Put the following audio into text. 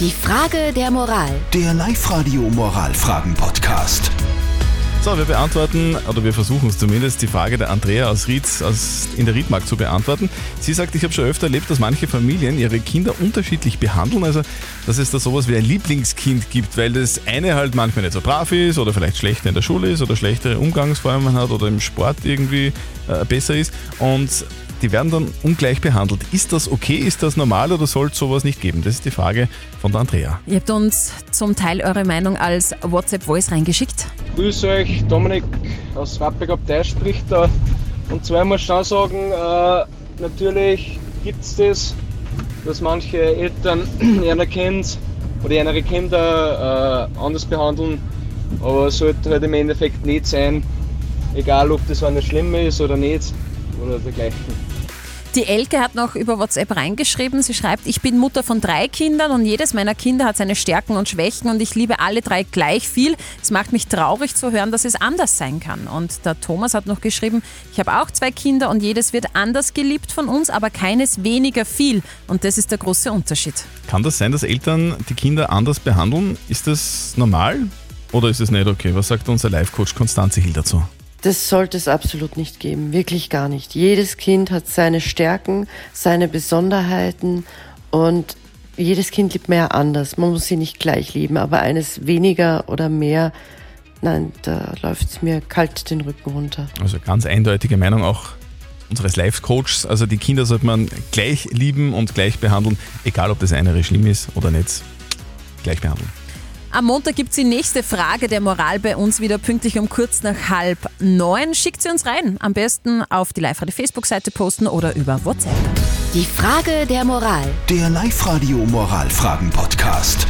Die Frage der Moral. Der Live-Radio Moralfragen-Podcast. So, wir beantworten, oder wir versuchen es zumindest, die Frage der Andrea aus Rietz aus, in der Riedmark zu beantworten. Sie sagt, ich habe schon öfter erlebt, dass manche Familien ihre Kinder unterschiedlich behandeln. Also, dass es da sowas wie ein Lieblingskind gibt, weil das eine halt manchmal nicht so brav ist oder vielleicht schlechter in der Schule ist oder schlechtere Umgangsformen hat oder im Sport irgendwie äh, besser ist. Und die werden dann ungleich behandelt. Ist das okay? Ist das normal oder soll es sowas nicht geben? Das ist die Frage von der Andrea. Ihr habt uns zum Teil eure Meinung als WhatsApp-Voice reingeschickt. Grüß euch, Dominik aus Wappig ab der spricht da. Und zwar muss ich schon sagen, äh, natürlich gibt es das, dass manche Eltern ihre Kinder oder ihre Kinder äh, anders behandeln, aber es sollte halt im Endeffekt nicht sein, egal ob das eine schlimm ist oder nicht oder dergleichen. Die Elke hat noch über WhatsApp reingeschrieben. Sie schreibt, ich bin Mutter von drei Kindern und jedes meiner Kinder hat seine Stärken und Schwächen und ich liebe alle drei gleich viel. Es macht mich traurig zu hören, dass es anders sein kann. Und der Thomas hat noch geschrieben, ich habe auch zwei Kinder und jedes wird anders geliebt von uns, aber keines weniger viel. Und das ist der große Unterschied. Kann das sein, dass Eltern die Kinder anders behandeln? Ist das normal oder ist es nicht okay? Was sagt unser Life-Coach Konstanze Hill dazu? Das sollte es absolut nicht geben, wirklich gar nicht. Jedes Kind hat seine Stärken, seine Besonderheiten und jedes Kind liebt mehr anders. Man muss sie nicht gleich lieben, aber eines weniger oder mehr, nein, da läuft es mir kalt den Rücken runter. Also ganz eindeutige Meinung auch unseres Life-Coaches. Also die Kinder sollte man gleich lieben und gleich behandeln, egal ob das eine schlimm ist oder nicht. Gleich behandeln. Am Montag gibt es die nächste Frage der Moral bei uns wieder pünktlich um kurz nach halb neun. Schickt sie uns rein. Am besten auf die Live-Radio-Facebook-Seite posten oder über WhatsApp. Die Frage der Moral. Der Live-Radio Moralfragen-Podcast.